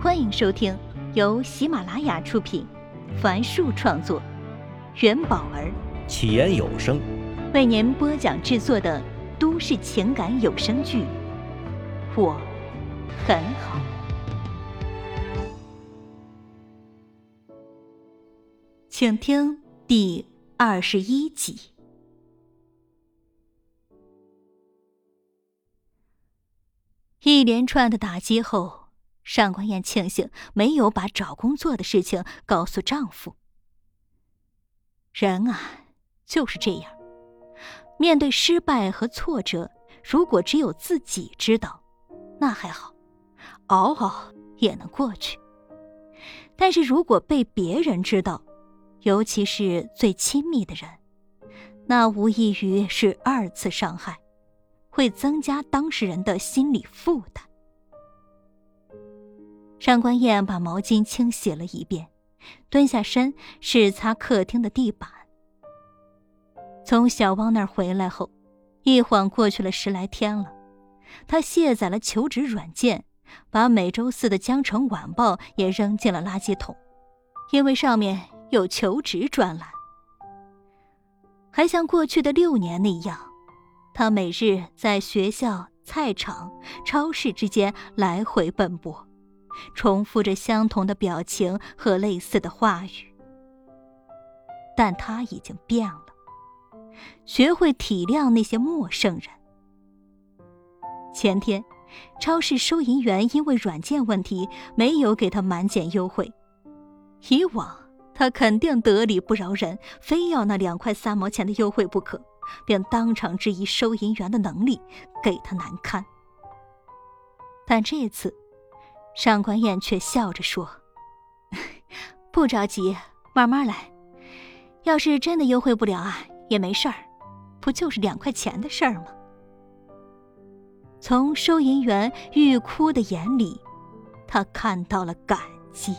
欢迎收听由喜马拉雅出品，凡树创作，元宝儿。起言有声。为您播讲制作的都市情感有声剧《我很好》，请听第二十一集。一连串的打击后，上官燕庆幸没有把找工作的事情告诉丈夫。人啊，就是这样，面对失败和挫折，如果只有自己知道，那还好，熬熬也能过去。但是如果被别人知道，尤其是最亲密的人，那无异于是二次伤害。会增加当事人的心理负担。上官燕把毛巾清洗了一遍，蹲下身是擦客厅的地板。从小汪那儿回来后，一晃过去了十来天了。她卸载了求职软件，把每周四的《江城晚报》也扔进了垃圾桶，因为上面有求职专栏。还像过去的六年那样。他每日在学校、菜场、超市之间来回奔波，重复着相同的表情和类似的话语。但他已经变了，学会体谅那些陌生人。前天，超市收银员因为软件问题没有给他满减优惠，以往他肯定得理不饶人，非要那两块三毛钱的优惠不可。便当场质疑收银员的能力，给他难堪。但这次，上官燕却笑着说：“ 不着急，慢慢来。要是真的优惠不了啊，也没事儿，不就是两块钱的事儿吗？”从收银员欲哭的眼里，他看到了感激。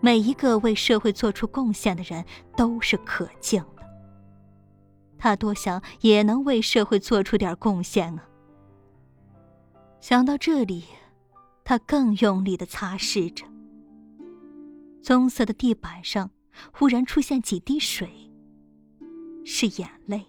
每一个为社会做出贡献的人都是可敬的。他多想也能为社会做出点贡献啊！想到这里，他更用力的擦拭着。棕色的地板上忽然出现几滴水，是眼泪。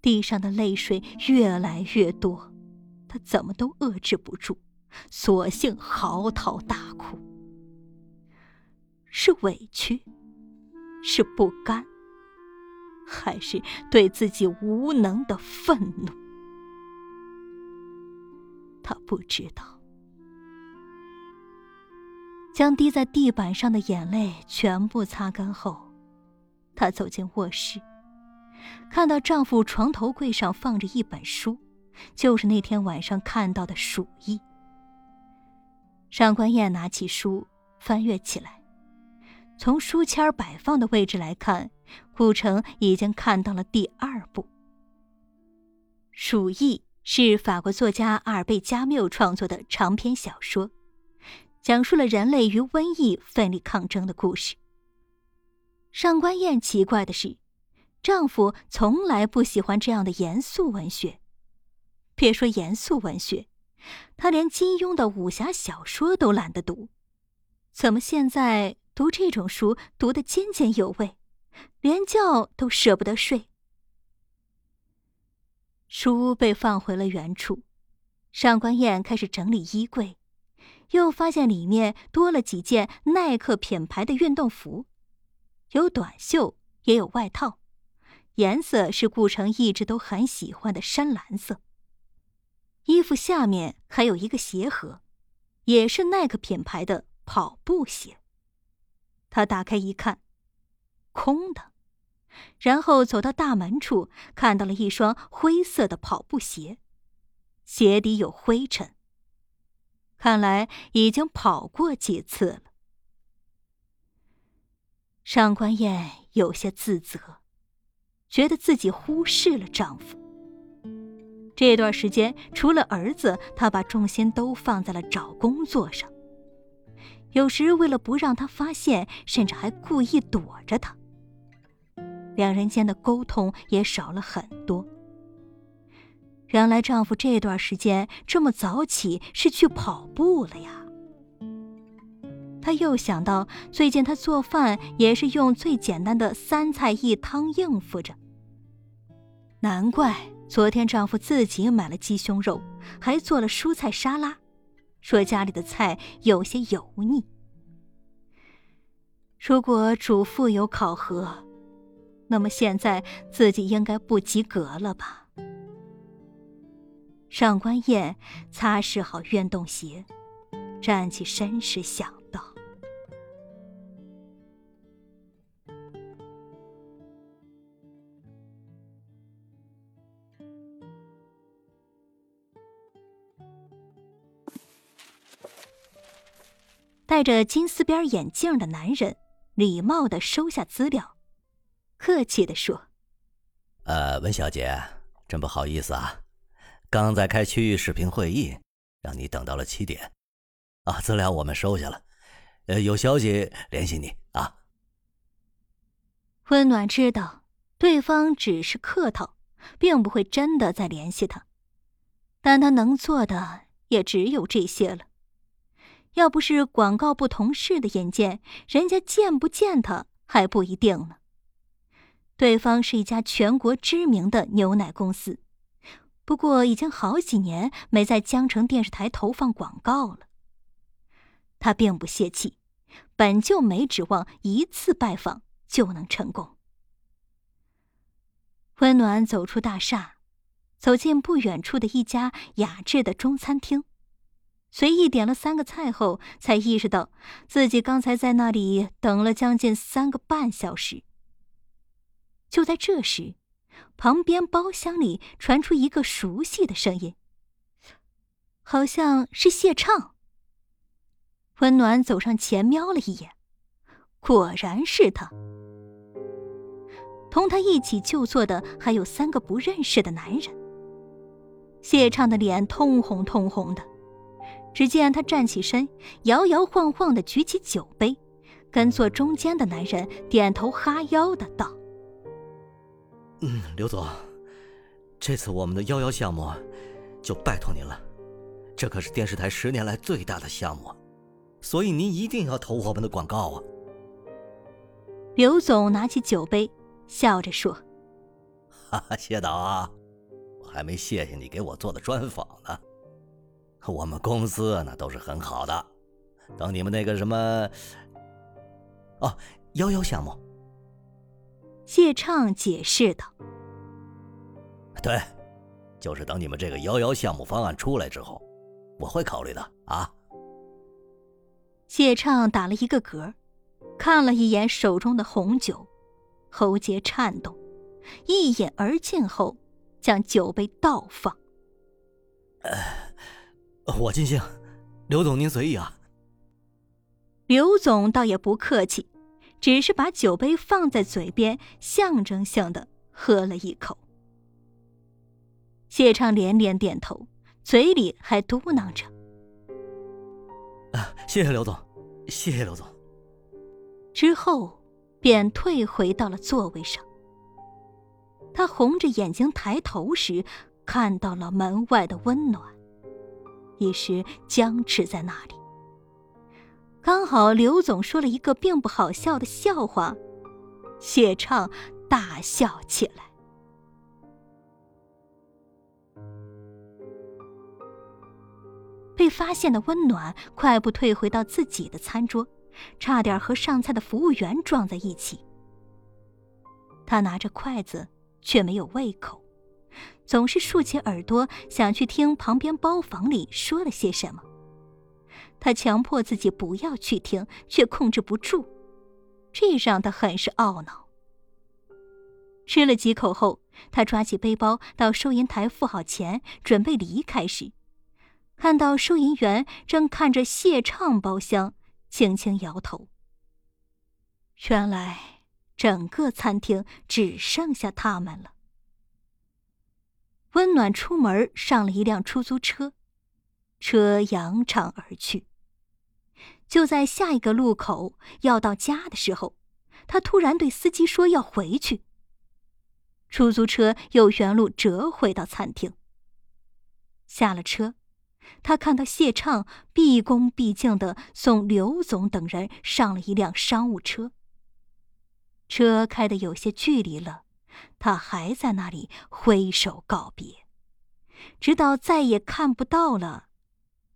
地上的泪水越来越多，他怎么都遏制不住，索性嚎啕大哭。是委屈，是不甘。还是对自己无能的愤怒。他不知道。将滴在地板上的眼泪全部擦干后，她走进卧室，看到丈夫床头柜上放着一本书，就是那天晚上看到的《鼠疫》。上官燕拿起书翻阅起来，从书签摆放的位置来看。顾城已经看到了第二部，《鼠疫》是法国作家阿尔贝·加缪创作的长篇小说，讲述了人类与瘟疫奋力抗争的故事。上官燕奇怪的是，丈夫从来不喜欢这样的严肃文学，别说严肃文学，他连金庸的武侠小说都懒得读，怎么现在读这种书读得津津有味？连觉都舍不得睡。书被放回了原处，上官燕开始整理衣柜，又发现里面多了几件耐克品牌的运动服，有短袖也有外套，颜色是顾城一直都很喜欢的深蓝色。衣服下面还有一个鞋盒，也是耐克品牌的跑步鞋。他打开一看。空的，然后走到大门处，看到了一双灰色的跑步鞋，鞋底有灰尘，看来已经跑过几次了。上官燕有些自责，觉得自己忽视了丈夫。这段时间，除了儿子，她把重心都放在了找工作上，有时为了不让他发现，甚至还故意躲着他。两人间的沟通也少了很多。原来丈夫这段时间这么早起是去跑步了呀。她又想到，最近她做饭也是用最简单的三菜一汤应付着。难怪昨天丈夫自己买了鸡胸肉，还做了蔬菜沙拉，说家里的菜有些油腻。如果主妇有考核，那么现在自己应该不及格了吧？上官燕擦拭好运动鞋，站起身时想到：戴着金丝边眼镜的男人。礼貌的收下资料，客气的说：“呃，温小姐，真不好意思啊，刚在开区域视频会议，让你等到了七点。啊，资料我们收下了，呃，有消息联系你啊。”温暖知道对方只是客套，并不会真的再联系他，但他能做的也只有这些了。要不是广告部同事的引荐，人家见不见他还不一定呢。对方是一家全国知名的牛奶公司，不过已经好几年没在江城电视台投放广告了。他并不泄气，本就没指望一次拜访就能成功。温暖走出大厦，走进不远处的一家雅致的中餐厅。随意点了三个菜后，才意识到自己刚才在那里等了将近三个半小时。就在这时，旁边包厢里传出一个熟悉的声音，好像是谢畅。温暖走上前瞄了一眼，果然是他。同他一起就坐的还有三个不认识的男人。谢畅的脸通红通红的。只见他站起身，摇摇晃晃的举起酒杯，跟坐中间的男人点头哈腰的道：“嗯，刘总，这次我们的幺幺项目就拜托您了，这可是电视台十年来最大的项目，所以您一定要投我们的广告啊。”刘总拿起酒杯，笑着说：“哈哈，谢导啊，我还没谢谢你给我做的专访呢。”我们公司那都是很好的，等你们那个什么，哦，幺幺项目。谢畅解释道：“对，就是等你们这个幺幺项目方案出来之后，我会考虑的啊。”谢畅打了一个嗝，看了一眼手中的红酒，喉结颤动，一饮而尽后，将酒杯倒放。我尽兴，刘总您随意啊。刘总倒也不客气，只是把酒杯放在嘴边，象征性的喝了一口。谢畅连连点头，嘴里还嘟囔着：“啊，谢谢刘总，谢谢刘总。”之后便退回到了座位上。他红着眼睛抬头时，看到了门外的温暖。一时僵持在那里。刚好刘总说了一个并不好笑的笑话，谢畅大笑起来。被发现的温暖快步退回到自己的餐桌，差点和上菜的服务员撞在一起。他拿着筷子，却没有胃口。总是竖起耳朵，想去听旁边包房里说了些什么。他强迫自己不要去听，却控制不住，这让他很是懊恼。吃了几口后，他抓起背包到收银台付好钱，准备离开时，看到收银员正看着谢畅包厢，轻轻摇头。原来，整个餐厅只剩下他们了。温暖出门上了一辆出租车，车扬长而去。就在下一个路口要到家的时候，他突然对司机说要回去。出租车又原路折回到餐厅，下了车，他看到谢畅毕恭毕敬的送刘总等人上了一辆商务车。车开的有些距离了，他还在那里挥手告别，直到再也看不到了，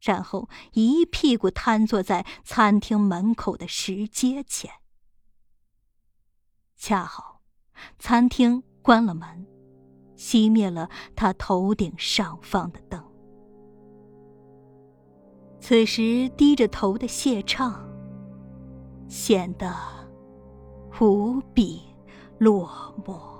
然后一屁股瘫坐在餐厅门口的石阶前。恰好，餐厅关了门，熄灭了他头顶上方的灯。此时低着头的谢畅，显得。无比落寞。